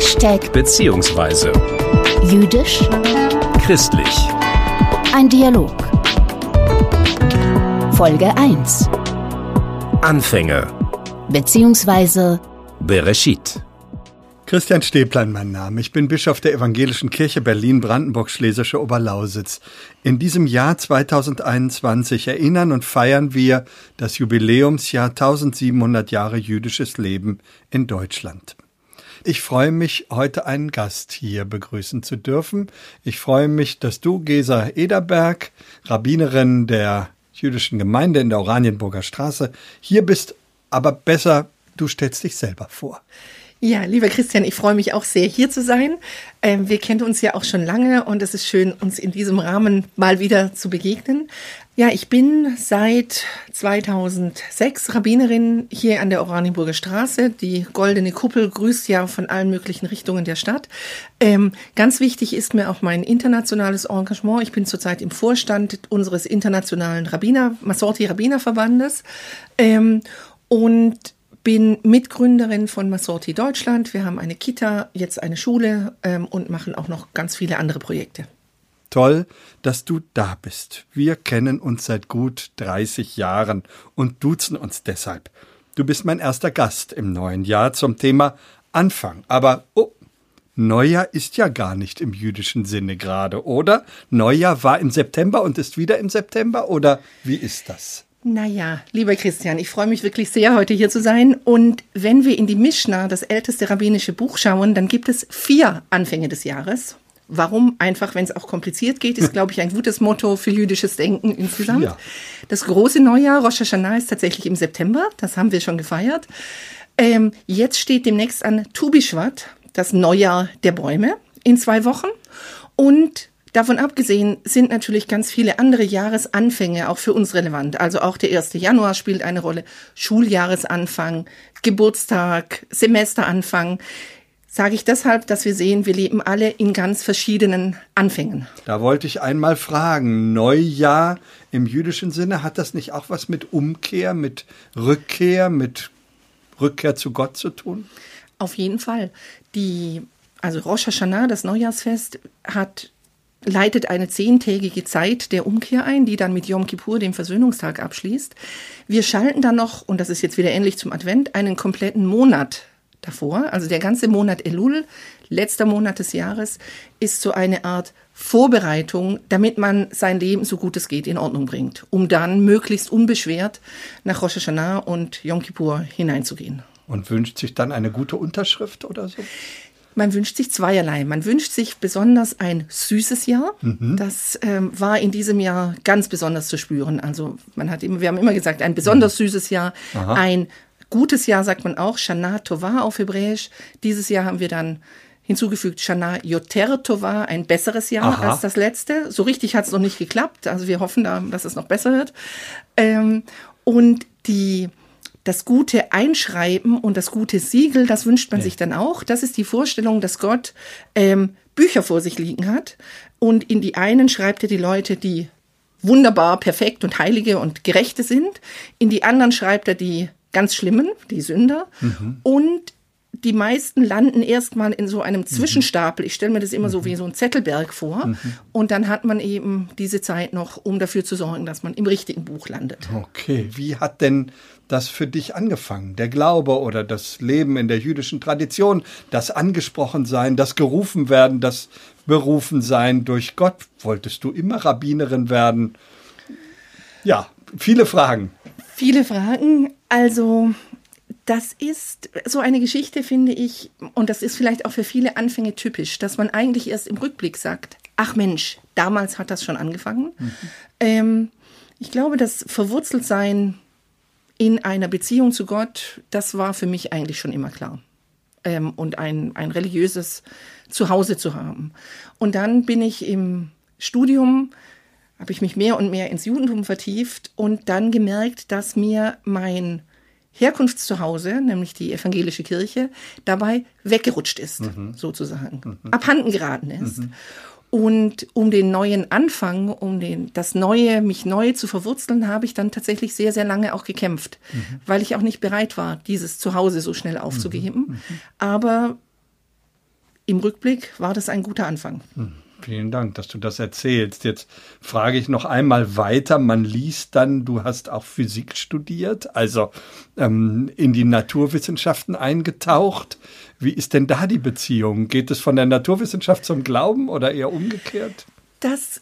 Hashtag beziehungsweise jüdisch, christlich. ein Dialog. Folge 1 Anfänge. beziehungsweise Bereshit. Christian Stäblein mein Name. Ich bin Bischof der Evangelischen Kirche Berlin-Brandenburg-Schlesische Oberlausitz. In diesem Jahr 2021 erinnern und feiern wir das Jubiläumsjahr 1700 Jahre jüdisches Leben in Deutschland. Ich freue mich, heute einen Gast hier begrüßen zu dürfen. Ich freue mich, dass du, Gesa Ederberg, Rabbinerin der jüdischen Gemeinde in der Oranienburger Straße, hier bist, aber besser, du stellst dich selber vor. Ja, lieber Christian, ich freue mich auch sehr, hier zu sein. Ähm, wir kennen uns ja auch schon lange und es ist schön, uns in diesem Rahmen mal wieder zu begegnen. Ja, ich bin seit 2006 Rabbinerin hier an der Oranienburger Straße. Die goldene Kuppel grüßt ja von allen möglichen Richtungen der Stadt. Ähm, ganz wichtig ist mir auch mein internationales Engagement. Ich bin zurzeit im Vorstand unseres internationalen Rabbiner, Masorti Rabbinerverbandes. Ähm, und bin Mitgründerin von Masorti Deutschland. Wir haben eine Kita, jetzt eine Schule ähm, und machen auch noch ganz viele andere Projekte. Toll, dass du da bist. Wir kennen uns seit gut 30 Jahren und duzen uns deshalb. Du bist mein erster Gast im neuen Jahr zum Thema Anfang. Aber, oh, Neujahr ist ja gar nicht im jüdischen Sinne gerade, oder? Neujahr war im September und ist wieder im September, oder wie ist das? Naja, lieber Christian, ich freue mich wirklich sehr, heute hier zu sein. Und wenn wir in die Mishnah, das älteste rabbinische Buch, schauen, dann gibt es vier Anfänge des Jahres. Warum? Einfach, wenn es auch kompliziert geht, ist, glaube ich, ein gutes Motto für jüdisches Denken insgesamt. Vier. Das große Neujahr, Rosh Hashanah, ist tatsächlich im September. Das haben wir schon gefeiert. Ähm, jetzt steht demnächst an Tu Bishvat, das Neujahr der Bäume, in zwei Wochen. Und Davon abgesehen sind natürlich ganz viele andere Jahresanfänge auch für uns relevant. Also auch der 1. Januar spielt eine Rolle. Schuljahresanfang, Geburtstag, Semesteranfang. Sage ich deshalb, dass wir sehen, wir leben alle in ganz verschiedenen Anfängen. Da wollte ich einmal fragen, Neujahr im jüdischen Sinne, hat das nicht auch was mit Umkehr, mit Rückkehr, mit Rückkehr zu Gott zu tun? Auf jeden Fall. Die, also Rosh Hashanah, das Neujahrsfest, hat leitet eine zehntägige Zeit der Umkehr ein, die dann mit Yom Kippur, dem Versöhnungstag, abschließt. Wir schalten dann noch, und das ist jetzt wieder ähnlich zum Advent, einen kompletten Monat davor. Also der ganze Monat Elul, letzter Monat des Jahres, ist so eine Art Vorbereitung, damit man sein Leben so gut es geht in Ordnung bringt, um dann möglichst unbeschwert nach Rosh Hashanah und Yom Kippur hineinzugehen. Und wünscht sich dann eine gute Unterschrift oder so? Man wünscht sich zweierlei. Man wünscht sich besonders ein süßes Jahr. Das ähm, war in diesem Jahr ganz besonders zu spüren. Also man hat immer, wir haben immer gesagt, ein besonders süßes Jahr, Aha. ein gutes Jahr sagt man auch, Shana Tova auf Hebräisch. Dieses Jahr haben wir dann hinzugefügt Shana Yoter Tova, ein besseres Jahr Aha. als das letzte. So richtig hat es noch nicht geklappt. Also wir hoffen da, dass es noch besser wird. Ähm, und die das gute Einschreiben und das gute Siegel, das wünscht man sich dann auch. Das ist die Vorstellung, dass Gott ähm, Bücher vor sich liegen hat und in die einen schreibt er die Leute, die wunderbar, perfekt und heilige und gerechte sind. In die anderen schreibt er die ganz schlimmen, die Sünder. Und die meisten landen erstmal in so einem Zwischenstapel. Ich stelle mir das immer so wie so ein Zettelberg vor. Und dann hat man eben diese Zeit noch, um dafür zu sorgen, dass man im richtigen Buch landet. Okay, wie hat denn das für dich angefangen? Der Glaube oder das Leben in der jüdischen Tradition, das Angesprochensein, das Gerufenwerden, das Berufensein durch Gott. Wolltest du immer Rabbinerin werden? Ja, viele Fragen. Viele Fragen. Also, das ist so eine Geschichte, finde ich, und das ist vielleicht auch für viele Anfänge typisch, dass man eigentlich erst im Rückblick sagt, ach Mensch, damals hat das schon angefangen. Ähm, ich glaube, das Verwurzeltsein in einer Beziehung zu Gott, das war für mich eigentlich schon immer klar. Ähm, und ein, ein religiöses Zuhause zu haben. Und dann bin ich im Studium, habe ich mich mehr und mehr ins Judentum vertieft und dann gemerkt, dass mir mein Herkunftszuhause, nämlich die evangelische Kirche, dabei weggerutscht ist, sozusagen, abhanden geraten ist. Und um den neuen Anfang, um den, das Neue, mich neu zu verwurzeln, habe ich dann tatsächlich sehr, sehr lange auch gekämpft, weil ich auch nicht bereit war, dieses Zuhause so schnell aufzugeben. Aber im Rückblick war das ein guter Anfang. Hm. Vielen Dank, dass du das erzählst. Jetzt frage ich noch einmal weiter. Man liest dann, du hast auch Physik studiert, also ähm, in die Naturwissenschaften eingetaucht. Wie ist denn da die Beziehung? Geht es von der Naturwissenschaft zum Glauben oder eher umgekehrt? Das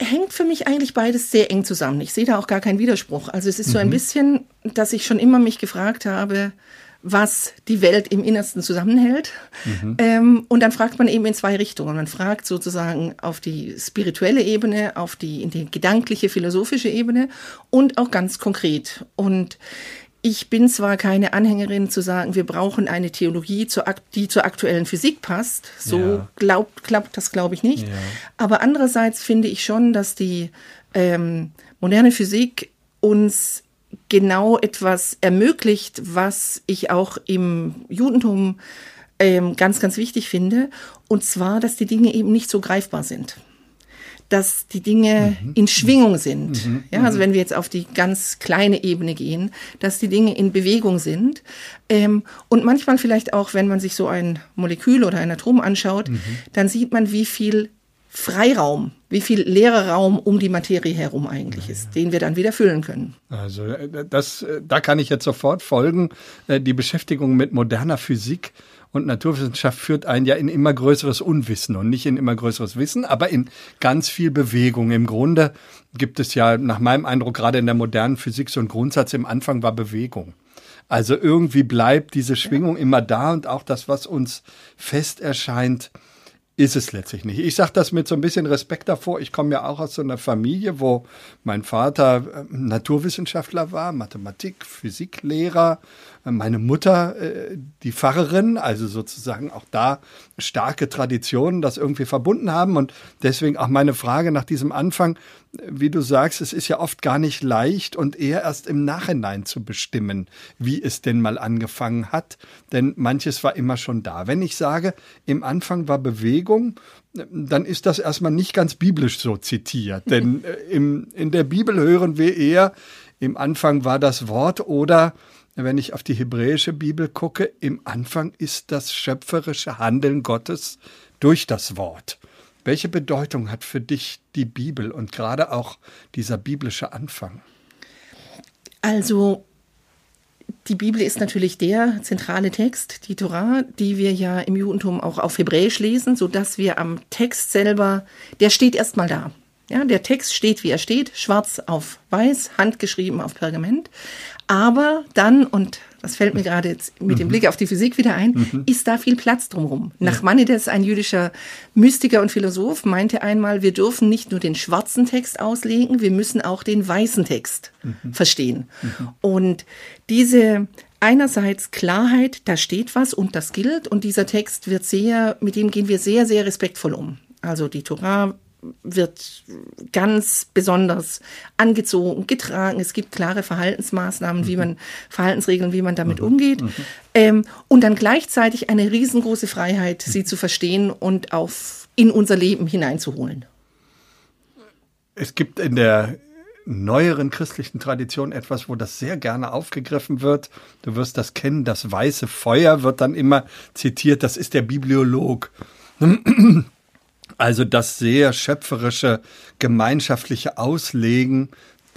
hängt für mich eigentlich beides sehr eng zusammen. Ich sehe da auch gar keinen Widerspruch. Also es ist so ein mhm. bisschen, dass ich schon immer mich gefragt habe, was die Welt im Innersten zusammenhält. Mhm. Ähm, und dann fragt man eben in zwei Richtungen. Man fragt sozusagen auf die spirituelle Ebene, auf die, in die gedankliche, philosophische Ebene und auch ganz konkret. Und ich bin zwar keine Anhängerin zu sagen, wir brauchen eine Theologie, die zur aktuellen Physik passt. So ja. glaubt, klappt das, glaube ich, nicht. Ja. Aber andererseits finde ich schon, dass die ähm, moderne Physik uns genau etwas ermöglicht, was ich auch im Judentum ähm, ganz, ganz wichtig finde. Und zwar, dass die Dinge eben nicht so greifbar sind dass die Dinge mhm. in Schwingung sind. Mhm. Ja, also mhm. wenn wir jetzt auf die ganz kleine Ebene gehen, dass die Dinge in Bewegung sind. Ähm, und manchmal vielleicht auch, wenn man sich so ein Molekül oder ein Atom anschaut, mhm. dann sieht man, wie viel Freiraum, wie viel leerer Raum um die Materie herum eigentlich ist, den wir dann wieder füllen können. Also äh, das, äh, da kann ich jetzt sofort folgen. Äh, die Beschäftigung mit moderner Physik und Naturwissenschaft führt einen ja in immer größeres Unwissen und nicht in immer größeres Wissen, aber in ganz viel Bewegung. Im Grunde gibt es ja nach meinem Eindruck gerade in der modernen Physik so einen Grundsatz, im Anfang war Bewegung. Also irgendwie bleibt diese Schwingung immer da und auch das, was uns fest erscheint, ist es letztlich nicht. Ich sage das mit so ein bisschen Respekt davor. Ich komme ja auch aus so einer Familie, wo mein Vater äh, Naturwissenschaftler war, Mathematik, Physiklehrer, meine Mutter äh, die Pfarrerin, also sozusagen auch da starke Traditionen das irgendwie verbunden haben. Und deswegen auch meine Frage nach diesem Anfang, wie du sagst, es ist ja oft gar nicht leicht und eher erst im Nachhinein zu bestimmen, wie es denn mal angefangen hat, denn manches war immer schon da. Wenn ich sage, im Anfang war Bewegung, dann ist das erstmal nicht ganz biblisch so zitiert, denn äh, im, in der Bibel hören wir eher, im Anfang war das Wort oder wenn ich auf die hebräische Bibel gucke, im Anfang ist das schöpferische Handeln Gottes durch das Wort. Welche Bedeutung hat für dich die Bibel und gerade auch dieser biblische Anfang? Also die Bibel ist natürlich der zentrale Text, die Torah, die wir ja im Judentum auch auf Hebräisch lesen, sodass wir am Text selber, der steht erstmal da. Ja, der Text steht, wie er steht, schwarz auf weiß, handgeschrieben auf Pergament. Aber dann, und das fällt mir gerade jetzt mit dem mhm. Blick auf die Physik wieder ein, mhm. ist da viel Platz drumherum. Ja. Nachmanides, ein jüdischer Mystiker und Philosoph, meinte einmal, wir dürfen nicht nur den schwarzen Text auslegen, wir müssen auch den weißen Text mhm. verstehen. Mhm. Und diese einerseits Klarheit, da steht was und das gilt und dieser Text wird sehr, mit dem gehen wir sehr, sehr respektvoll um. Also die Torah wird ganz besonders angezogen, getragen. Es gibt klare Verhaltensmaßnahmen, wie mhm. man, Verhaltensregeln, wie man damit mhm. umgeht. Mhm. Ähm, und dann gleichzeitig eine riesengroße Freiheit, sie zu verstehen und auf, in unser Leben hineinzuholen. Es gibt in der neueren christlichen Tradition etwas, wo das sehr gerne aufgegriffen wird. Du wirst das kennen, das weiße Feuer wird dann immer zitiert, das ist der Bibliolog. Also das sehr schöpferische, gemeinschaftliche Auslegen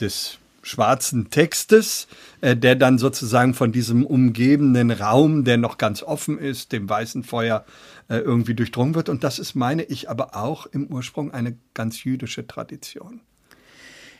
des schwarzen Textes, äh, der dann sozusagen von diesem umgebenden Raum, der noch ganz offen ist, dem weißen Feuer äh, irgendwie durchdrungen wird. Und das ist, meine ich, aber auch im Ursprung eine ganz jüdische Tradition.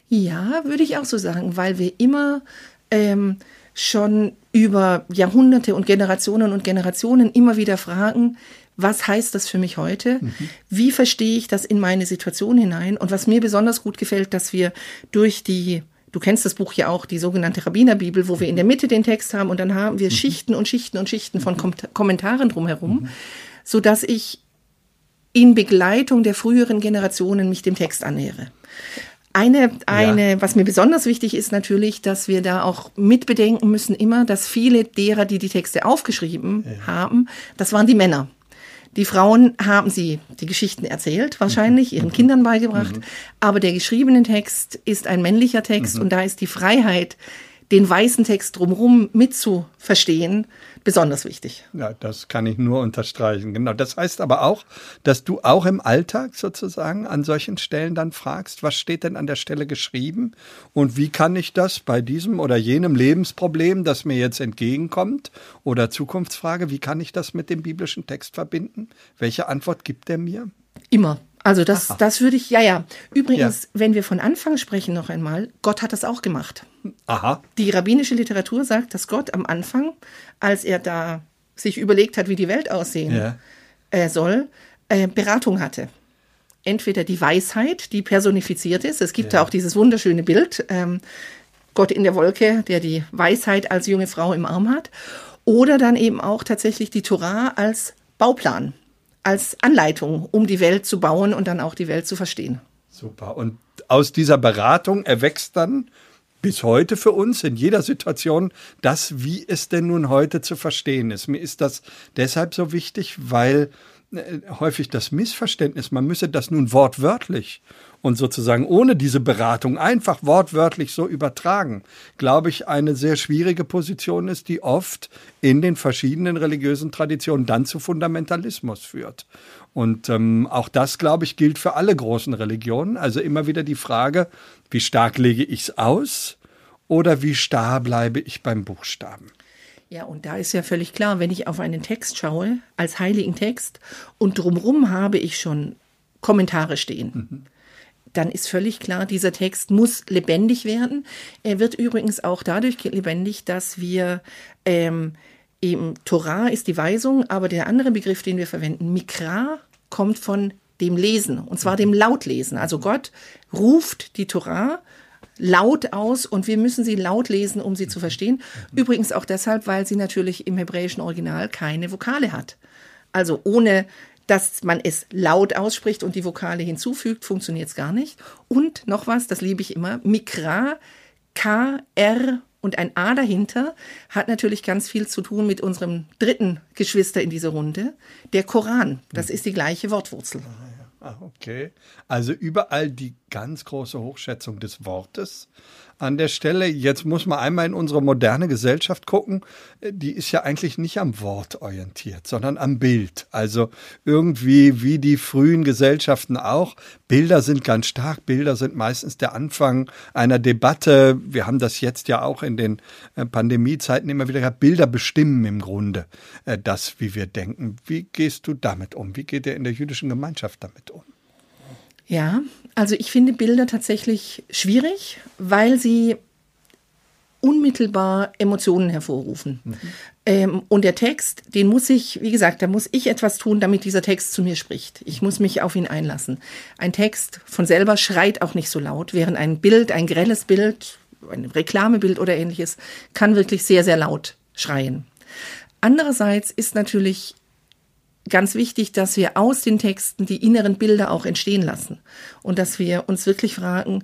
Ja, würde ich auch so sagen, weil wir immer ähm, schon über Jahrhunderte und Generationen und Generationen immer wieder fragen, was heißt das für mich heute? Mhm. Wie verstehe ich das in meine Situation hinein? Und was mir besonders gut gefällt, dass wir durch die Du kennst das Buch ja auch, die sogenannte Rabbinerbibel, wo wir in der Mitte den Text haben und dann haben wir mhm. Schichten und Schichten und Schichten von Kom Kommentaren drumherum, mhm. so dass ich in Begleitung der früheren Generationen mich dem Text annähere. Eine, eine, ja. was mir besonders wichtig ist natürlich, dass wir da auch mitbedenken müssen immer, dass viele derer, die die Texte aufgeschrieben ja. haben, das waren die Männer. Die Frauen haben sie die Geschichten erzählt, wahrscheinlich, ihren. Kindern beigebracht. Mhm. Aber der geschriebene Text ist ein männlicher Text mhm. und da ist die Freiheit, den weißen Text drumherum mitzuverstehen, besonders wichtig. Ja, das kann ich nur unterstreichen. Genau. Das heißt aber auch, dass du auch im Alltag sozusagen an solchen Stellen dann fragst, was steht denn an der Stelle geschrieben und wie kann ich das bei diesem oder jenem Lebensproblem, das mir jetzt entgegenkommt oder Zukunftsfrage, wie kann ich das mit dem biblischen Text verbinden? Welche Antwort gibt er mir? Immer. Also das, das würde ich, ja, ja. Übrigens, ja. wenn wir von Anfang sprechen noch einmal, Gott hat das auch gemacht. Aha. Die rabbinische Literatur sagt, dass Gott am Anfang, als er da sich überlegt hat, wie die Welt aussehen ja. äh, soll, äh, Beratung hatte. Entweder die Weisheit, die personifiziert ist. Es gibt ja, ja auch dieses wunderschöne Bild, ähm, Gott in der Wolke, der die Weisheit als junge Frau im Arm hat. Oder dann eben auch tatsächlich die Torah als Bauplan als Anleitung, um die Welt zu bauen und dann auch die Welt zu verstehen. Super. Und aus dieser Beratung erwächst dann bis heute für uns in jeder Situation das, wie es denn nun heute zu verstehen ist. Mir ist das deshalb so wichtig, weil häufig das Missverständnis, man müsse das nun wortwörtlich und sozusagen ohne diese Beratung einfach wortwörtlich so übertragen, glaube ich, eine sehr schwierige Position ist, die oft in den verschiedenen religiösen Traditionen dann zu Fundamentalismus führt. Und ähm, auch das, glaube ich, gilt für alle großen Religionen. Also immer wieder die Frage, wie stark lege ich es aus oder wie starr bleibe ich beim Buchstaben? Ja, und da ist ja völlig klar, wenn ich auf einen Text schaue, als heiligen Text, und drumherum habe ich schon Kommentare stehen. Mhm dann ist völlig klar, dieser Text muss lebendig werden. Er wird übrigens auch dadurch lebendig, dass wir ähm, eben Torah ist die Weisung, aber der andere Begriff, den wir verwenden, Mikra, kommt von dem Lesen, und zwar dem Lautlesen. Also Gott ruft die Torah laut aus und wir müssen sie laut lesen, um sie zu verstehen. Übrigens auch deshalb, weil sie natürlich im hebräischen Original keine Vokale hat. Also ohne dass man es laut ausspricht und die Vokale hinzufügt, funktioniert es gar nicht. Und noch was, das liebe ich immer, Mikra, K, R und ein A dahinter hat natürlich ganz viel zu tun mit unserem dritten Geschwister in dieser Runde, der Koran. Das ist die gleiche Wortwurzel. Ah, okay. Also überall die ganz große Hochschätzung des Wortes an der Stelle. Jetzt muss man einmal in unsere moderne Gesellschaft gucken. Die ist ja eigentlich nicht am Wort orientiert, sondern am Bild. Also irgendwie wie die frühen Gesellschaften auch. Bilder sind ganz stark. Bilder sind meistens der Anfang einer Debatte. Wir haben das jetzt ja auch in den äh, Pandemiezeiten immer wieder gehabt. Bilder bestimmen im Grunde äh, das, wie wir denken. Wie gehst du damit um? Wie geht ihr in der jüdischen Gemeinschaft damit um? Ja, also ich finde Bilder tatsächlich schwierig, weil sie unmittelbar Emotionen hervorrufen. Mhm. Ähm, und der Text, den muss ich, wie gesagt, da muss ich etwas tun, damit dieser Text zu mir spricht. Ich muss mich auf ihn einlassen. Ein Text von selber schreit auch nicht so laut, während ein Bild, ein grelles Bild, ein Reklamebild oder ähnliches, kann wirklich sehr, sehr laut schreien. Andererseits ist natürlich ganz wichtig, dass wir aus den Texten die inneren Bilder auch entstehen lassen und dass wir uns wirklich fragen,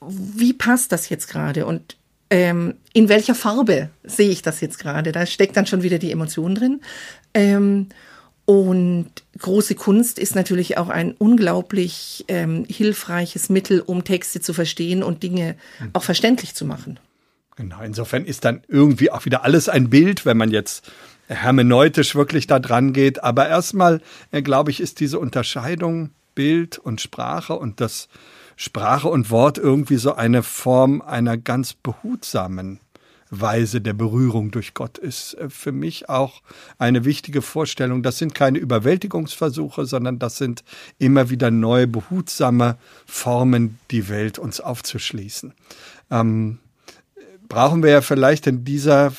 wie passt das jetzt gerade und ähm, in welcher Farbe sehe ich das jetzt gerade? Da steckt dann schon wieder die Emotion drin. Ähm, und große Kunst ist natürlich auch ein unglaublich ähm, hilfreiches Mittel, um Texte zu verstehen und Dinge auch verständlich zu machen. Genau, insofern ist dann irgendwie auch wieder alles ein Bild, wenn man jetzt hermeneutisch wirklich da dran geht. Aber erstmal, äh, glaube ich, ist diese Unterscheidung Bild und Sprache und das Sprache und Wort irgendwie so eine Form einer ganz behutsamen Weise der Berührung durch Gott ist äh, für mich auch eine wichtige Vorstellung. Das sind keine Überwältigungsversuche, sondern das sind immer wieder neue, behutsame Formen, die Welt uns aufzuschließen. Ähm, brauchen wir ja vielleicht in dieser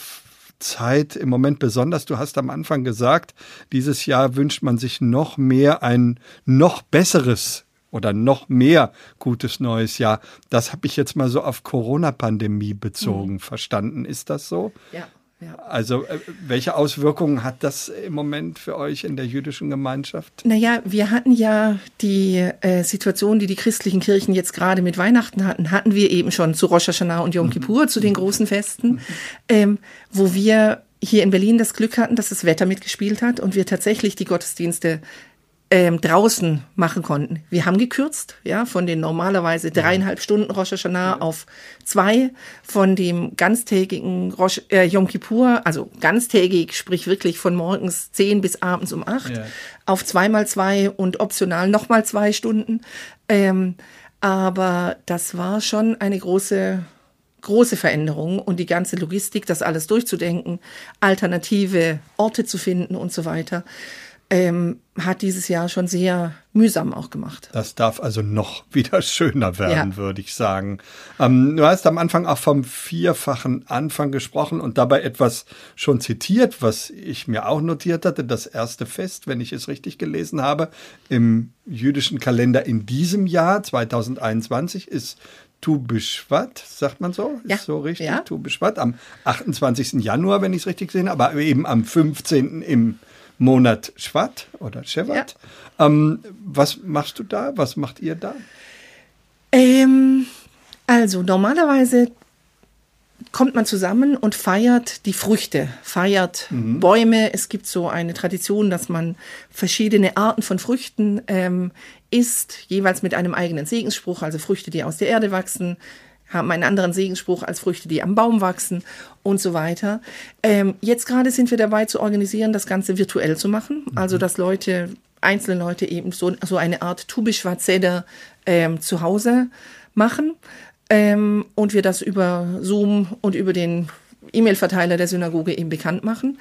Zeit im Moment besonders. Du hast am Anfang gesagt, dieses Jahr wünscht man sich noch mehr ein noch besseres oder noch mehr gutes neues Jahr. Das habe ich jetzt mal so auf Corona-Pandemie bezogen mhm. verstanden. Ist das so? Ja. Ja. Also, äh, welche Auswirkungen hat das im Moment für euch in der jüdischen Gemeinschaft? Naja, wir hatten ja die äh, Situation, die die christlichen Kirchen jetzt gerade mit Weihnachten hatten, hatten wir eben schon zu Rosh Hashanah und Yom mhm. Kippur, mhm. zu den großen Festen, mhm. ähm, wo wir hier in Berlin das Glück hatten, dass das Wetter mitgespielt hat und wir tatsächlich die Gottesdienste ähm, draußen machen konnten. Wir haben gekürzt, ja, von den normalerweise dreieinhalb Stunden Rosh Hashanah auf zwei, von dem ganztägigen Rosh, äh, Yom Kippur, also ganztägig, sprich wirklich von morgens zehn bis abends um acht, Ja. auf zweimal zwei und optional nochmal zwei Stunden. Ähm, aber das war schon eine große große Veränderung und die ganze Logistik, das alles durchzudenken, alternative Orte zu finden und so weiter, ähm, hat dieses Jahr schon sehr mühsam auch gemacht. Das darf also noch wieder schöner werden, Ja. würde ich sagen. Ähm, du hast am Anfang auch vom vierfachen Anfang gesprochen und dabei etwas schon zitiert, was ich mir auch notiert hatte. Das erste Fest, wenn ich es richtig gelesen habe, im jüdischen Kalender in diesem Jahr 2021 ist Tu B'Shvat, sagt man so? Ja. Ist so richtig? Ja. Tu B'Shvat am 28. Januar, wenn ich es richtig habe, aber eben am 15. im Monat Shvat oder Shevat. Ähm, was machst du da? Was macht ihr da? Ähm, also normalerweise kommt man zusammen und feiert die Früchte, feiert Bäume. Es gibt so eine Tradition, dass man verschiedene Arten von Früchten ähm, isst, jeweils mit einem eigenen Segensspruch, also Früchte, die aus der Erde wachsen, haben einen anderen Segensspruch als Früchte, die am Baum wachsen und so weiter. Ähm, jetzt gerade sind wir dabei zu organisieren, das Ganze virtuell zu machen, also dass Leute, einzelne Leute eben so, so eine Art Tubischwarzeder ähm, zu Hause machen ähm, und wir das über Zoom und über den E-Mail-Verteiler der Synagoge eben bekannt machen.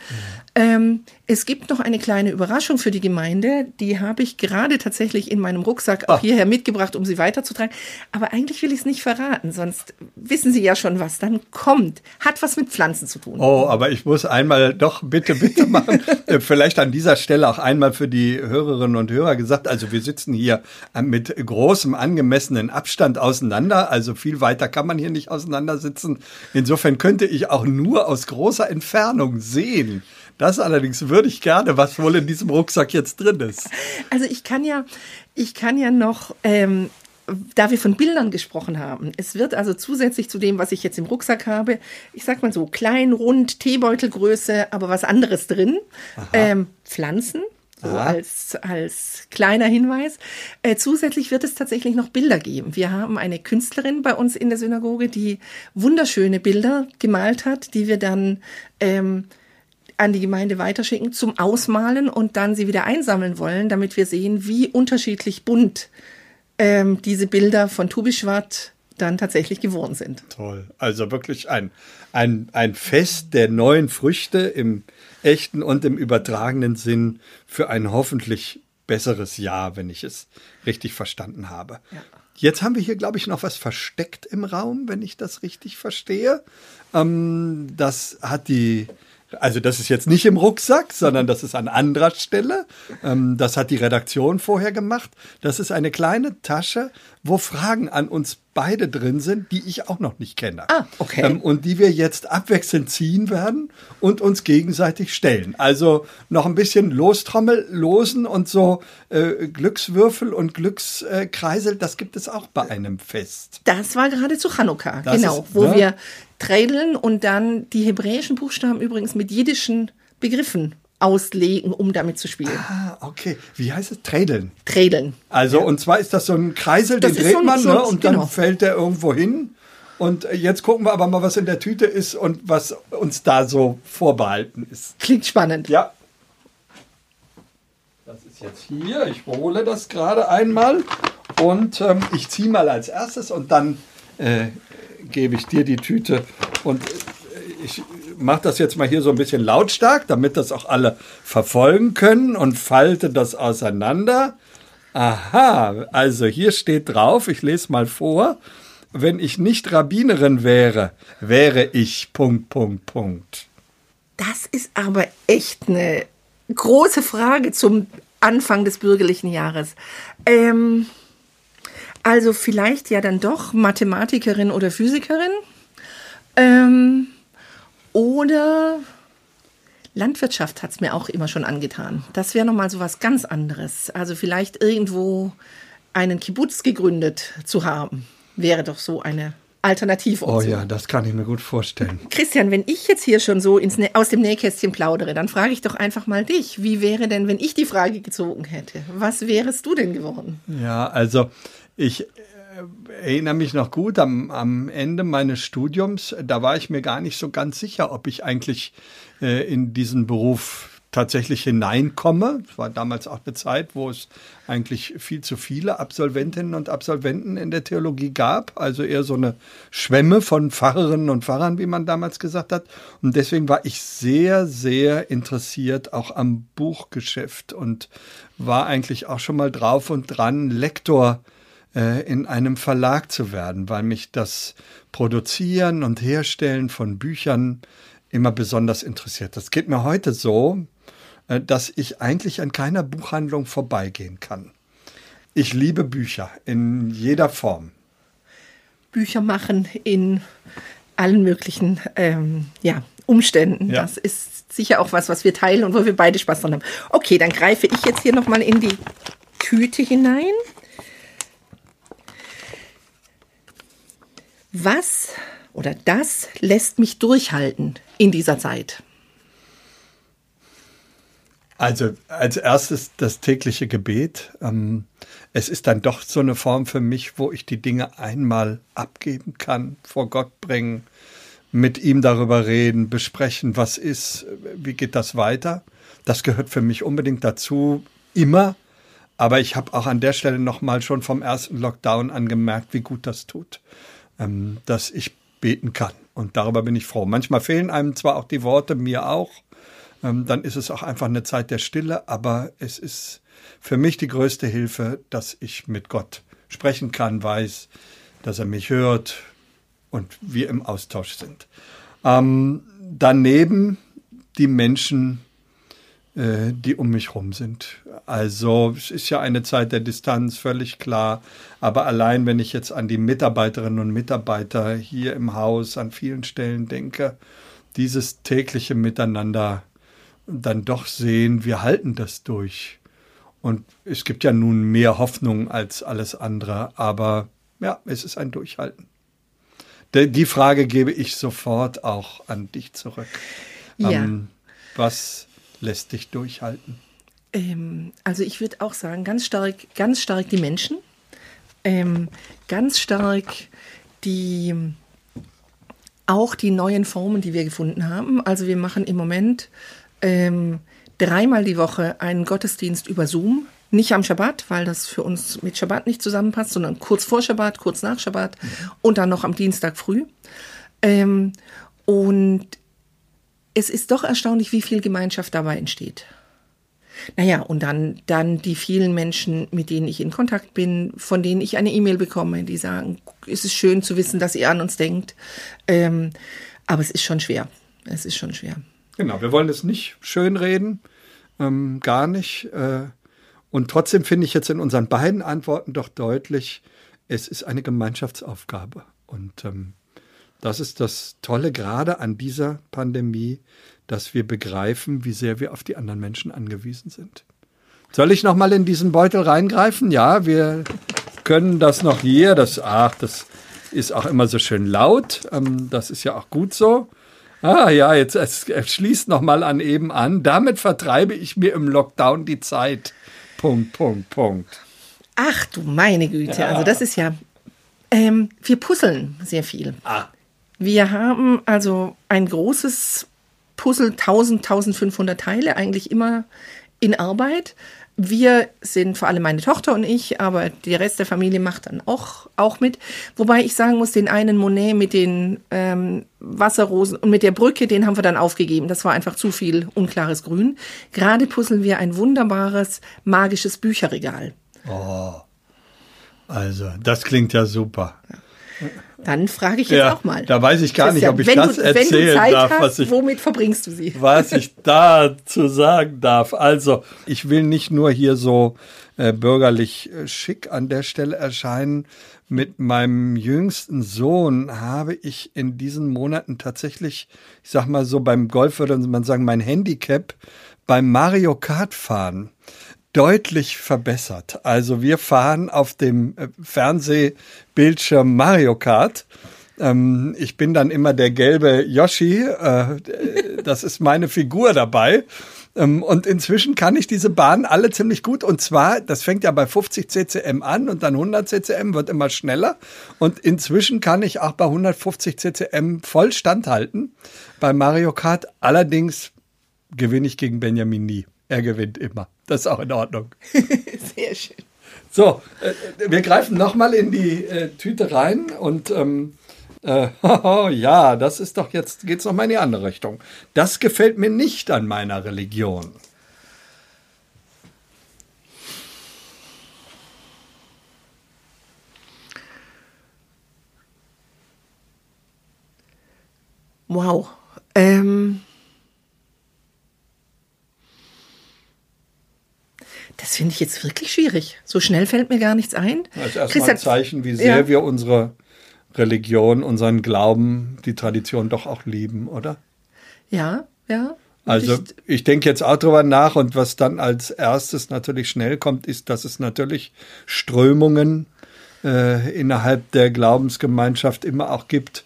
Ähm, es gibt noch eine kleine Überraschung für die Gemeinde, die habe ich gerade tatsächlich in meinem Rucksack auch Ah. hierher mitgebracht, um sie weiterzutragen. Aber eigentlich will ich es nicht verraten, sonst wissen Sie ja schon, was dann kommt. Hat was mit Pflanzen zu tun. Oh, aber ich muss einmal doch bitte, bitte machen. Äh, Vielleicht an dieser Stelle auch einmal für die Hörerinnen und Hörer gesagt. Also wir sitzen hier äh, mit großem angemessenen Abstand auseinander. Also viel weiter kann man hier nicht auseinandersitzen. Insofern könnte ich auch nur aus großer Entfernung sehen. Das allerdings würde ich gerne, was wohl in diesem Rucksack jetzt drin ist. Also ich kann ja, ich kann ja noch, ähm, da wir von Bildern gesprochen haben, es wird also zusätzlich zu dem, was ich jetzt im Rucksack habe, ich sag mal so klein, rund, Teebeutelgröße, aber was anderes drin, ähm, Pflanzen. So als, als kleiner Hinweis. Äh, zusätzlich wird es tatsächlich noch Bilder geben. Wir haben eine Künstlerin bei uns in der Synagoge, die wunderschöne Bilder gemalt hat, die wir dann ähm, an die Gemeinde weiterschicken zum Ausmalen und dann sie wieder einsammeln wollen, damit wir sehen, wie unterschiedlich bunt ähm, diese Bilder von Tubischwart dann tatsächlich geworden sind. Toll. Also wirklich ein, ein, ein Fest der neuen Früchte im echten und im übertragenen Sinn für ein hoffentlich besseres Jahr, wenn ich es richtig verstanden habe. Jetzt haben wir hier, glaube ich, noch was versteckt im Raum, wenn ich das richtig verstehe. Ähm, das hat die, also das ist jetzt nicht im Rucksack, sondern das ist an anderer Stelle. Ähm, das hat die Redaktion vorher gemacht. Das ist eine kleine Tasche, wo Fragen an uns beide drin sind, die ich auch noch nicht kenne. Ah, okay. Ähm, und die wir jetzt abwechselnd ziehen werden und uns gegenseitig stellen. Also noch ein bisschen Lostrommel, Losen und so äh, Glückswürfel und Glückskreisel, das gibt es auch bei einem Fest. Das war gerade zu Chanukka, Das genau, ist- wo ne? wir trädeln und dann die hebräischen Buchstaben übrigens mit jiddischen Begriffen auslegen, um damit zu spielen. Ah, okay. Wie heißt es? Trädeln. Trädeln. Also, und zwar ist das so ein Kreisel, Das den dreht so ein- man, so ein- ne, und dann genau. fällt der irgendwo hin. Und äh, jetzt gucken wir aber mal, was in der Tüte ist und was uns da so vorbehalten ist. Klingt spannend. Ja. Das ist jetzt hier. Ich hole das gerade einmal und ähm, ich ziehe mal als erstes und dann äh, gebe ich dir die Tüte und ich mache das jetzt mal hier so ein bisschen lautstark, damit das auch alle verfolgen können und falte das auseinander. Aha, also hier steht drauf, ich lese mal vor. Wenn ich nicht Rabbinerin wäre, wäre ich Punkt, Punkt, Punkt. Das ist aber echt eine große Frage zum Anfang des bürgerlichen Jahres. Ähm, also vielleicht ja dann doch Mathematikerin oder Physikerin. Ähm, oder Landwirtschaft hat es mir auch immer schon angetan. Das wäre nochmal so was ganz anderes. Also vielleicht irgendwo einen Kibbutz gegründet zu haben, wäre doch so eine Alternativoption. Oh ja, das kann ich mir gut vorstellen. Christian, wenn ich jetzt hier schon so ins aus dem Nähkästchen plaudere, dann frage ich doch einfach mal dich. Wie wäre denn, wenn ich die Frage gezogen hätte? Was wärest du denn geworden? Ja, also ich äh, erinnere mich noch gut am, am Ende meines Studiums, da war ich mir gar nicht so ganz sicher, ob ich eigentlich äh, in diesen Beruf tatsächlich hineinkomme. Es war damals auch eine Zeit, wo es eigentlich viel zu viele Absolventinnen und Absolventen in der Theologie gab. Also eher so eine Schwemme von Pfarrerinnen und Pfarrern, wie man damals gesagt hat. Und deswegen war ich sehr, sehr interessiert auch am Buchgeschäft und war eigentlich auch schon mal drauf und dran, Lektor äh, in einem Verlag zu werden, weil mich das Produzieren und Herstellen von Büchern immer besonders interessiert. Das geht mir heute so, äh, dass ich eigentlich an keiner Buchhandlung vorbeigehen kann. Ich liebe Bücher in jeder Form. Bücher machen in allen möglichen ähm, ja, Umständen. Ja. Das ist sicher auch was, was wir teilen und wo wir beide Spaß dran haben. Okay, dann greife ich jetzt hier nochmal in die Tüte hinein. Was oder das lässt mich durchhalten in dieser Zeit? Also als erstes das tägliche Gebet. Ähm, es ist dann doch so eine Form für mich, wo ich die Dinge einmal abgeben kann, vor Gott bringen, mit ihm darüber reden, besprechen, was ist, wie geht das weiter. Das gehört für mich unbedingt dazu, immer. Aber ich habe auch an der Stelle nochmal schon vom ersten Lockdown angemerkt, wie gut das tut, ähm, dass ich beten kann. Und darüber bin ich froh. Manchmal fehlen einem zwar auch die Worte, mir auch. Ähm, dann ist es auch einfach eine Zeit der Stille, aber es ist für mich die größte Hilfe, dass ich mit Gott sprechen kann, weiß, dass er mich hört und wir im Austausch sind. Ähm, daneben die Menschen, äh, die um mich rum sind. Also es ist ja eine Zeit der Distanz, völlig klar. Aber allein, wenn ich jetzt an die Mitarbeiterinnen und Mitarbeiter hier im Haus an vielen Stellen denke, dieses tägliche Miteinander dann doch sehen, wir halten das durch. Und es gibt ja nun mehr Hoffnung als alles andere, aber ja, es ist ein Durchhalten. Die Frage gebe ich sofort auch an dich zurück. Ja. Ähm, was lässt dich durchhalten? Ähm, also ich würde auch sagen, ganz stark, ganz stark die Menschen, ähm, ganz stark die auch die neuen Formen, die wir gefunden haben. Also wir machen im Moment ähm, dreimal die Woche einen Gottesdienst über Zoom. Nicht am Schabbat, weil das für uns mit Schabbat nicht zusammenpasst, sondern kurz vor Schabbat, kurz nach Schabbat mhm. und dann noch am Dienstag früh. Ähm, und es ist doch erstaunlich, wie viel Gemeinschaft dabei entsteht. Naja, und dann, dann die vielen Menschen, mit denen ich in Kontakt bin, von denen ich eine E-Mail bekomme, die sagen, es ist schön zu wissen, dass ihr an uns denkt. Ähm, aber es ist schon schwer. Es ist schon schwer. Genau, wir wollen es nicht schönreden, ähm, gar nicht. Äh, und trotzdem finde ich jetzt in unseren beiden Antworten doch deutlich, es ist eine Gemeinschaftsaufgabe. Und ähm, das ist das Tolle gerade an dieser Pandemie, dass wir begreifen, wie sehr wir auf die anderen Menschen angewiesen sind. Soll ich noch mal in diesen Beutel reingreifen? Ja, wir können das noch hier. Das, ach, das ist auch immer so schön laut. Ähm, das ist ja auch gut so. Ah ja, jetzt es, es schließt noch mal an eben an. Damit vertreibe ich mir im Lockdown die Zeit. Punkt, Punkt, Punkt. Ach du meine Güte, ja. also das ist ja. Ähm, wir puzzeln sehr viel. Ah. Wir haben also ein großes Puzzle, 1000, 1500 Teile, eigentlich immer in Arbeit. Wir sind vor allem meine Tochter und ich, aber der Rest der Familie macht dann auch, auch mit. Wobei ich sagen muss, den einen Monet mit den ähm, Wasserrosen und mit der Brücke, den haben wir dann aufgegeben. Das war einfach zu viel unklares Grün. Gerade puzzeln wir ein wunderbares, magisches Bücherregal. Oh, also das klingt ja super. Ja. Dann frage ich jetzt ja, auch mal. Da weiß ich gar nicht, ob ich das du, erzählen wenn du Zeit darf, hast, was ich, womit verbringst du sie? Was ich dazu sagen darf. Also, ich will nicht nur hier so äh, bürgerlich äh, schick an der Stelle erscheinen. Mit meinem jüngsten Sohn habe ich in diesen Monaten tatsächlich, ich sag mal so beim Golf würde man sagen, mein Handicap beim Mario Kart fahren deutlich verbessert. Also wir fahren auf dem äh, Fernsehbildschirm Mario Kart Ähm, ich bin dann immer der gelbe Yoshi. Äh, das ist meine Figur dabei. Ähm, und inzwischen kann ich diese Bahnen alle ziemlich gut. Und zwar, das fängt ja bei 50 CCM an und dann 100 CCM wird immer schneller. Und inzwischen kann ich auch bei 150 CCM voll standhalten. Bei Mario Kart allerdings gewinne ich gegen Benjamin nie. Er gewinnt immer. Das ist auch in Ordnung. Sehr schön. So, äh, wir greifen nochmal in die äh, Tüte rein und ähm, äh, ja, das ist doch jetzt, geht's noch mal in die andere Richtung. Das gefällt mir nicht an meiner Religion. Wow. Ähm, das finde ich jetzt wirklich schwierig. So schnell fällt mir gar nichts ein. Das ist erstmal ein Zeichen, wie sehr ja. wir unsere Religion, unseren Glauben, die Tradition doch auch lieben, oder? Ja, ja. Also ich, ich denke jetzt auch drüber nach und was dann als erstes natürlich schnell kommt, ist, dass es natürlich Strömungen äh, innerhalb der Glaubensgemeinschaft immer auch gibt,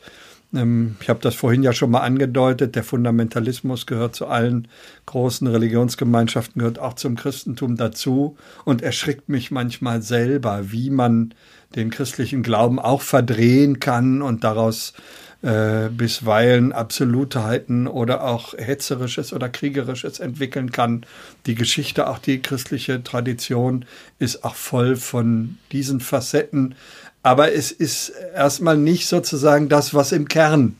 ich habe das vorhin ja schon mal angedeutet, der Fundamentalismus gehört zu allen großen Religionsgemeinschaften, gehört auch zum Christentum dazu und erschrickt mich manchmal selber, wie man den christlichen Glauben auch verdrehen kann und daraus äh, bisweilen Absolutheiten oder auch hetzerisches oder kriegerisches entwickeln kann. Die Geschichte, auch die christliche Tradition ist auch voll von diesen Facetten. Aber es ist erstmal nicht sozusagen das, was im Kern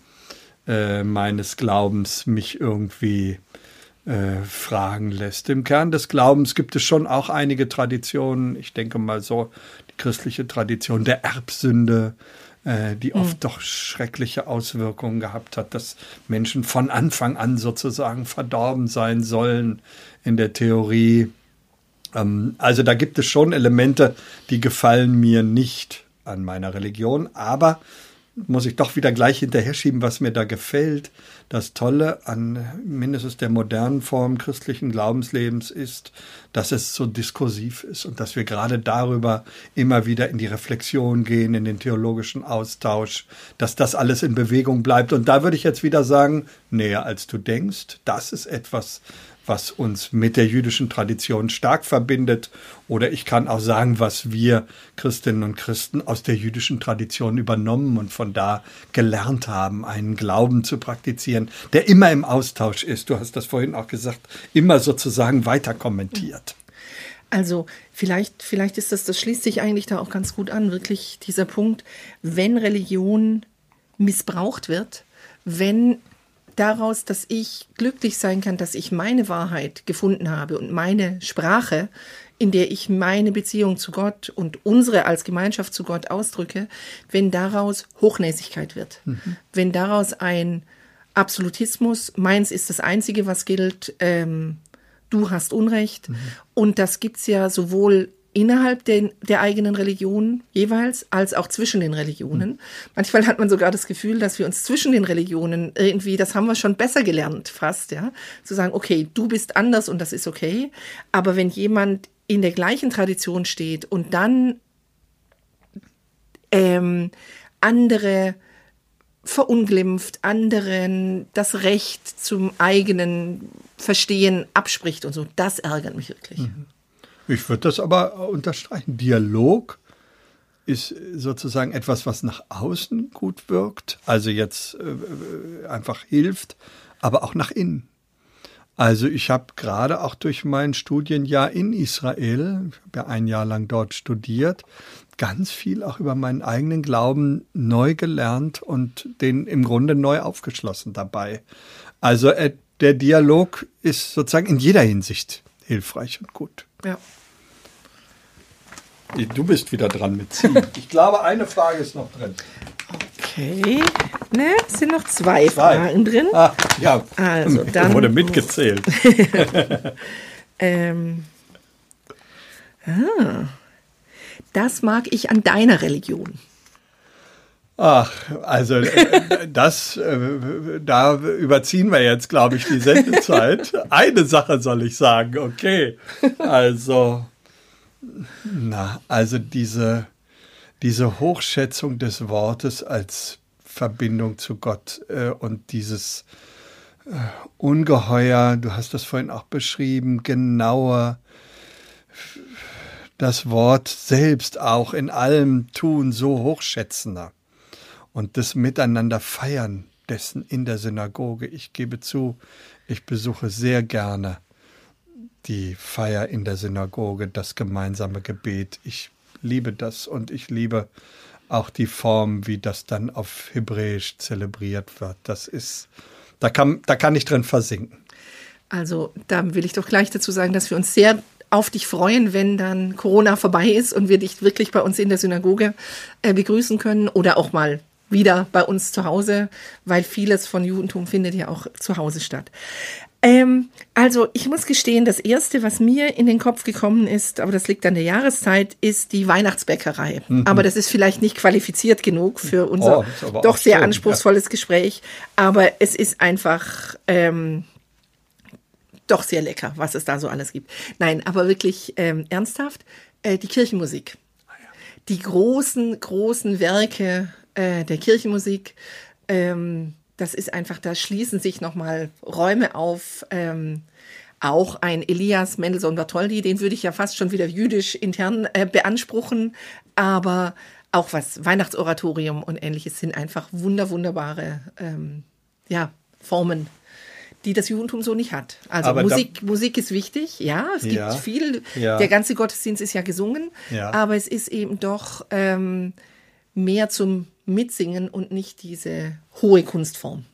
äh, meines Glaubens mich irgendwie äh, fragen lässt. Im Kern des Glaubens gibt es schon auch einige Traditionen. Ich denke mal so die christliche Tradition der Erbsünde, äh, die oft mhm. doch schreckliche Auswirkungen gehabt hat, dass Menschen von Anfang an sozusagen verdorben sein sollen in der Theorie. Ähm, also da gibt es schon Elemente, die gefallen mir nicht an meiner Religion, aber muss ich doch wieder gleich hinterher schieben, was mir da gefällt. Das Tolle an mindestens der modernen Form christlichen Glaubenslebens ist, dass es so diskursiv ist und dass wir gerade darüber immer wieder in die Reflexion gehen, in den theologischen Austausch, dass das alles in Bewegung bleibt. Und da würde ich jetzt wieder sagen, näher als du denkst, das ist etwas, was uns mit der jüdischen Tradition stark verbindet. Oder ich kann auch sagen, was wir Christinnen und Christen aus der jüdischen Tradition übernommen und von da gelernt haben, einen Glauben zu praktizieren, der immer im Austausch ist. Du hast das vorhin auch gesagt, immer sozusagen weiter kommentiert. Also vielleicht, vielleicht ist das, das schließt sich eigentlich da auch ganz gut an, wirklich dieser Punkt, wenn Religion missbraucht wird, wenn daraus, dass ich glücklich sein kann, dass ich meine Wahrheit gefunden habe und meine Sprache, in der ich meine Beziehung zu Gott und unsere als Gemeinschaft zu Gott ausdrücke, wenn daraus Hochnäsigkeit wird, mhm. wenn daraus ein Absolutismus, meins ist das Einzige, was gilt, ähm, du hast Unrecht. Mhm. Und das gibt's ja sowohl innerhalb den, der eigenen Religion jeweils, als auch zwischen den Religionen. Mhm. Manchmal hat man sogar das Gefühl, dass wir uns zwischen den Religionen irgendwie, das haben wir schon besser gelernt fast, ja, zu sagen, okay, du bist anders und das ist okay. Aber wenn jemand in der gleichen Tradition steht und dann ähm, andere verunglimpft, anderen das Recht zum eigenen Verstehen abspricht und so, das ärgert mich wirklich. Mhm. Ich würde das aber unterstreichen. Dialog ist sozusagen etwas, was nach außen gut wirkt, also jetzt äh, einfach hilft, aber auch nach innen. Also ich habe gerade auch durch mein Studienjahr in Israel, ich habe ja ein Jahr lang dort studiert, ganz viel auch über meinen eigenen Glauben neu gelernt und den im Grunde neu aufgeschlossen dabei. Also äh, der Dialog ist sozusagen in jeder Hinsicht hilfreich und gut. Ja. Du bist wieder dran mit Ziehen. Ich glaube, eine Frage ist noch drin. Okay. Ne, es sind noch zwei, zwei. Fragen drin. Ah, ja. Also, dann wurde mitgezählt. ähm. Ah. Das mag ich an deiner Religion. Ach, also äh, das, äh, da überziehen wir jetzt, glaube ich, die Sendezeit. Eine Sache soll ich sagen, okay. Also, na, also diese, diese Hochschätzung des Wortes als Verbindung zu Gott äh, und dieses äh, Ungeheuer, du hast das vorhin auch beschrieben, genauer, das Wort selbst auch in allem Tun so hochschätzender und das Miteinander feiern dessen in der Synagoge. Ich gebe zu, ich besuche sehr gerne die Feier in der Synagoge, das gemeinsame Gebet. Ich liebe das und ich liebe auch die Form, wie das dann auf Hebräisch zelebriert wird. Das ist, da kann, da kann ich drin versinken. Also da will ich doch gleich dazu sagen, dass wir uns sehr auf dich freuen, wenn dann Corona vorbei ist und wir dich wirklich bei uns in der Synagoge äh, begrüßen können oder auch mal wieder bei uns zu Hause, weil vieles von Judentum findet ja auch zu Hause statt. Ähm, also ich muss gestehen, das Erste, was mir in den Kopf gekommen ist, aber das liegt an der Jahreszeit, ist die Weihnachtsbäckerei. Mhm. Aber das ist vielleicht nicht qualifiziert genug für unser oh, doch sehr schön, anspruchsvolles ja. Gespräch. Aber es ist einfach ähm, doch sehr lecker, was es da so alles gibt. Nein, aber wirklich ähm, ernsthaft, äh, die Kirchenmusik. Ah, die großen, großen Werke äh, der Kirchenmusik. Ähm, das ist einfach, da schließen sich nochmal Räume auf. Ähm, auch ein Elias Mendelssohn Bartholdy, den würde ich ja fast schon wieder jüdisch intern äh, beanspruchen. Aber auch was Weihnachtsoratorium und ähnliches sind einfach wunder, wunderbare ähm, ja, Formen die das Judentum so nicht hat. Also aber Musik, Musik ist wichtig, ja, es gibt ja, viel, ja. der ganze Gottesdienst ist ja gesungen, ja. aber es ist eben doch ähm, mehr zum Mitsingen und nicht diese hohe Kunstform.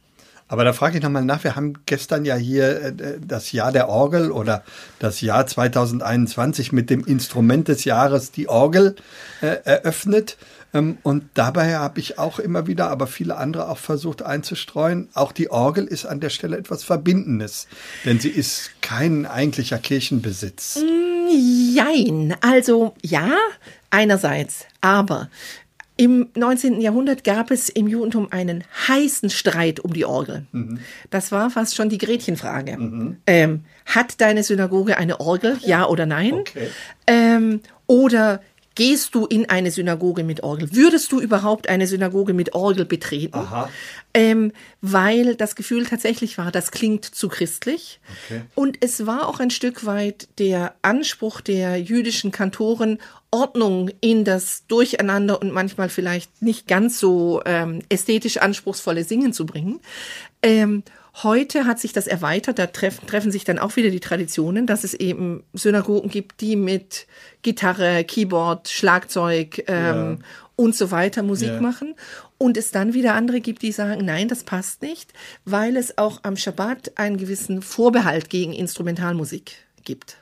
Aber da frage ich nochmal nach, wir haben gestern ja hier äh, das Jahr der Orgel oder das Jahr 2021 mit dem Instrument des Jahres, die Orgel, äh, eröffnet. Ähm, und dabei habe ich auch immer wieder, aber viele andere auch versucht einzustreuen. Auch die Orgel ist an der Stelle etwas Verbindendes, denn sie ist kein eigentlicher Kirchenbesitz. Mm, jein. Also ja, einerseits. Aber im 19. Jahrhundert gab es im Judentum einen heißen Streit um die Orgel. Mhm. Das war fast schon die Gretchenfrage. Mhm. Ähm, hat deine Synagoge eine Orgel, ja, ja oder nein? Okay. Ähm, oder Gehst du in eine Synagoge mit Orgel? Würdest du überhaupt eine Synagoge mit Orgel betreten? Ähm, weil das Gefühl tatsächlich war, das klingt zu christlich. Okay. Und es war auch ein Stück weit der Anspruch der jüdischen Kantoren, Ordnung in das Durcheinander und manchmal vielleicht nicht ganz so ähm, ästhetisch anspruchsvolle Singen zu bringen. Ähm, Heute hat sich das erweitert, da treffen, treffen sich dann auch wieder die Traditionen, dass es eben Synagogen gibt, die mit Gitarre, Keyboard, Schlagzeug ähm, ja. und so weiter Musik ja. machen. Und es dann wieder andere gibt, die sagen, nein, das passt nicht, weil es auch am Schabbat einen gewissen Vorbehalt gegen Instrumentalmusik gibt.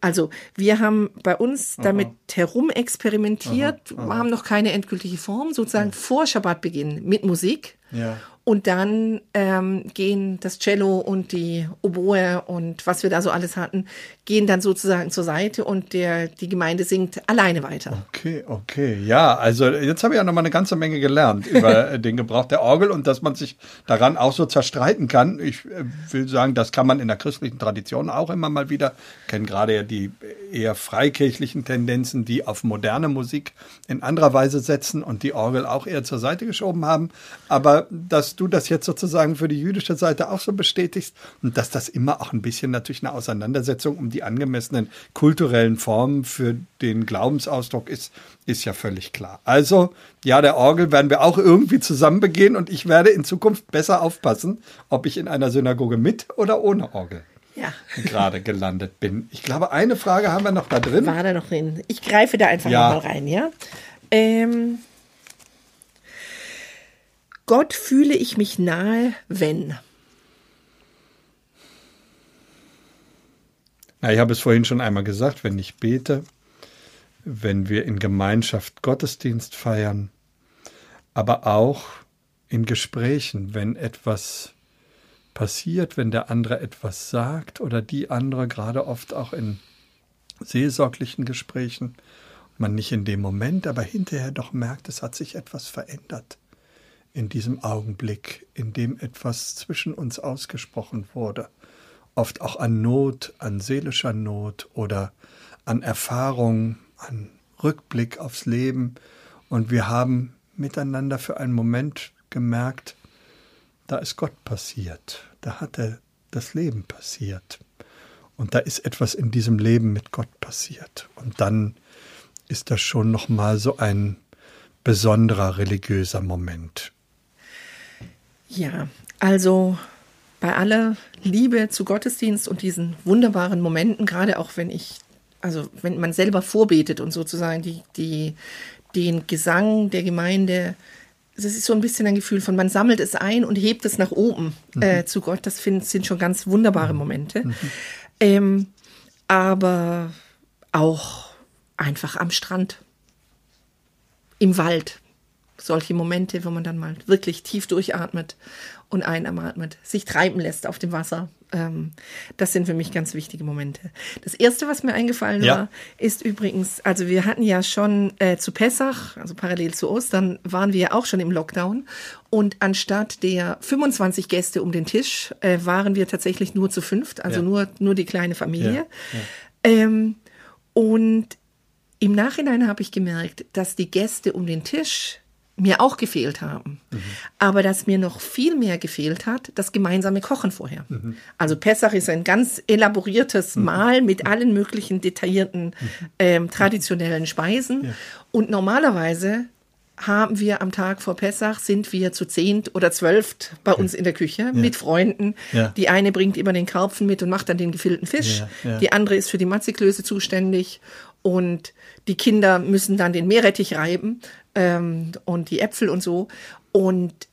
Also wir haben bei uns damit aha. herum experimentiert, aha, aha. haben noch keine endgültige Form, sozusagen ja. vor Schabbatbeginn mit Musik. Ja. Und dann ähm, gehen das Cello und die Oboe und was wir da so alles hatten, gehen dann sozusagen zur Seite und der, die Gemeinde singt alleine weiter. Okay, okay. Ja, also jetzt habe ich ja noch mal eine ganze Menge gelernt über den Gebrauch der Orgel und dass man sich daran auch so zerstreiten kann. Ich äh, will sagen, das kann man in der christlichen Tradition auch immer mal wieder. kennen gerade ja die eher freikirchlichen Tendenzen, die auf moderne Musik in anderer Weise setzen und die Orgel auch eher zur Seite geschoben haben. Aber das dass du das jetzt sozusagen für die jüdische Seite auch so bestätigst und dass das immer auch ein bisschen natürlich eine Auseinandersetzung um die angemessenen kulturellen Formen für den Glaubensausdruck ist, ist ja völlig klar. Also, ja, der Orgel werden wir auch irgendwie zusammen begehen und ich werde in Zukunft besser aufpassen, ob ich in einer Synagoge mit oder ohne Orgel ja. gerade gelandet bin. Ich glaube, eine Frage haben wir noch da drin. War da noch drin? Ich greife da einfach ja. mal rein, ja. Ähm, Gott fühle ich mich nahe, wenn. Na, ich habe es vorhin schon einmal gesagt, wenn ich bete, wenn wir in Gemeinschaft Gottesdienst feiern, aber auch in Gesprächen, wenn etwas passiert, wenn der andere etwas sagt oder die andere, gerade oft auch in seelsorglichen Gesprächen, man nicht in dem Moment, aber hinterher doch merkt, es hat sich etwas verändert in diesem Augenblick, in dem etwas zwischen uns ausgesprochen wurde, oft auch an Not, an seelischer Not oder an Erfahrung, an Rückblick aufs Leben, und wir haben miteinander für einen Moment gemerkt, da ist Gott passiert, da hat er das Leben passiert. Und da ist etwas in diesem Leben mit Gott passiert. Und dann ist das schon noch mal so ein besonderer religiöser Moment. Ja, also bei aller Liebe zu Gottesdienst und diesen wunderbaren Momenten, gerade auch wenn ich, also wenn man selber vorbetet und sozusagen die, die, den Gesang der Gemeinde, das ist so ein bisschen ein Gefühl von, man sammelt es ein und hebt es nach oben mhm. äh, zu Gott. Das find, sind schon ganz wunderbare Momente. Mhm. Ähm, aber auch einfach am Strand, im Wald, solche Momente, wo man dann mal wirklich tief durchatmet und einatmet, sich treiben lässt auf dem Wasser. Ähm, das sind für mich ganz wichtige Momente. Das erste, was mir eingefallen ja. war, ist übrigens, also wir hatten ja schon äh, zu Pessach, also parallel zu Ostern, waren wir ja auch schon im Lockdown. Und anstatt der 25 Gäste um den Tisch, äh, waren wir tatsächlich nur zu fünft, also ja. nur, nur die kleine Familie. Ja. Ähm, und im Nachhinein habe ich gemerkt, dass die Gäste um den Tisch mir auch gefehlt haben. Mhm. Aber dass mir noch viel mehr gefehlt hat, das gemeinsame Kochen vorher. Mhm. Also Pessach ist ein ganz elaboriertes mhm. Mahl mit allen möglichen detaillierten ähm, traditionellen Speisen. Ja. Und normalerweise haben wir am Tag vor Pessach, sind wir zu zehnt oder zwölft bei uns in der Küche ja. mit Freunden. Ja. Die eine bringt immer den Karpfen mit und macht dann den gefüllten Fisch. Die andere ist für die Matziklöße zuständig und die Kinder müssen dann den Meerrettich reiben ähm, und die Äpfel und so. Und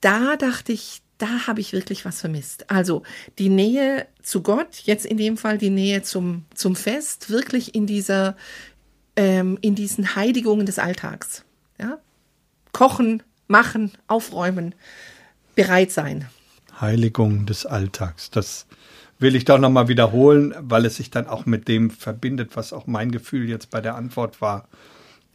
da dachte ich, da habe ich wirklich was vermisst. Also die Nähe zu Gott, jetzt in dem Fall die Nähe zum, zum Fest, wirklich in dieser, ähm, in diesen Heiligungen des Alltags. Ja? Kochen, machen, aufräumen, bereit sein. Heiligung des Alltags. Das will ich doch nochmal wiederholen, weil es sich dann auch mit dem verbindet, was auch mein Gefühl jetzt bei der Antwort war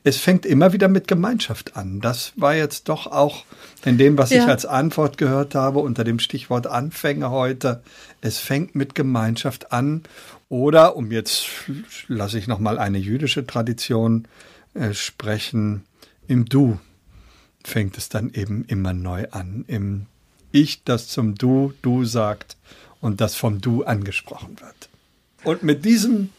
es fängt immer wieder mit Gemeinschaft an. Das war jetzt doch auch in dem, was ja. ich als Antwort gehört habe, unter dem Stichwort Anfänge heute. Es fängt mit Gemeinschaft an. Oder, um jetzt lasse ich nochmal eine jüdische Tradition äh, sprechen, im Du fängt es dann eben immer neu an. Im Ich, das zum Du, Du sagt und das vom Du angesprochen wird. Und mit diesem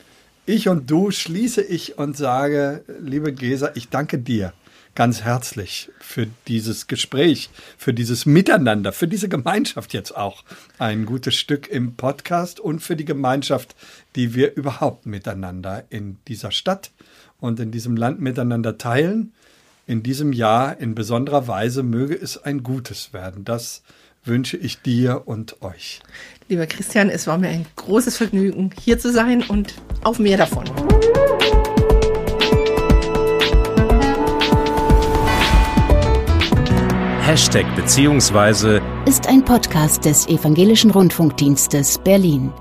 ich und du schließe ich und sage, liebe Gesa, ich danke dir ganz herzlich für dieses Gespräch, für dieses Miteinander, für diese Gemeinschaft jetzt auch. Ein gutes Stück im Podcast und für die Gemeinschaft, die wir überhaupt miteinander in dieser Stadt und in diesem Land miteinander teilen. In diesem Jahr in besonderer Weise möge es ein Gutes werden. Das wünsche ich dir und euch. Lieber Christian, es war mir ein großes Vergnügen, hier zu sein und auf mehr davon. Hashtag beziehungsweise ist ein Podcast des Evangelischen Rundfunkdienstes Berlin.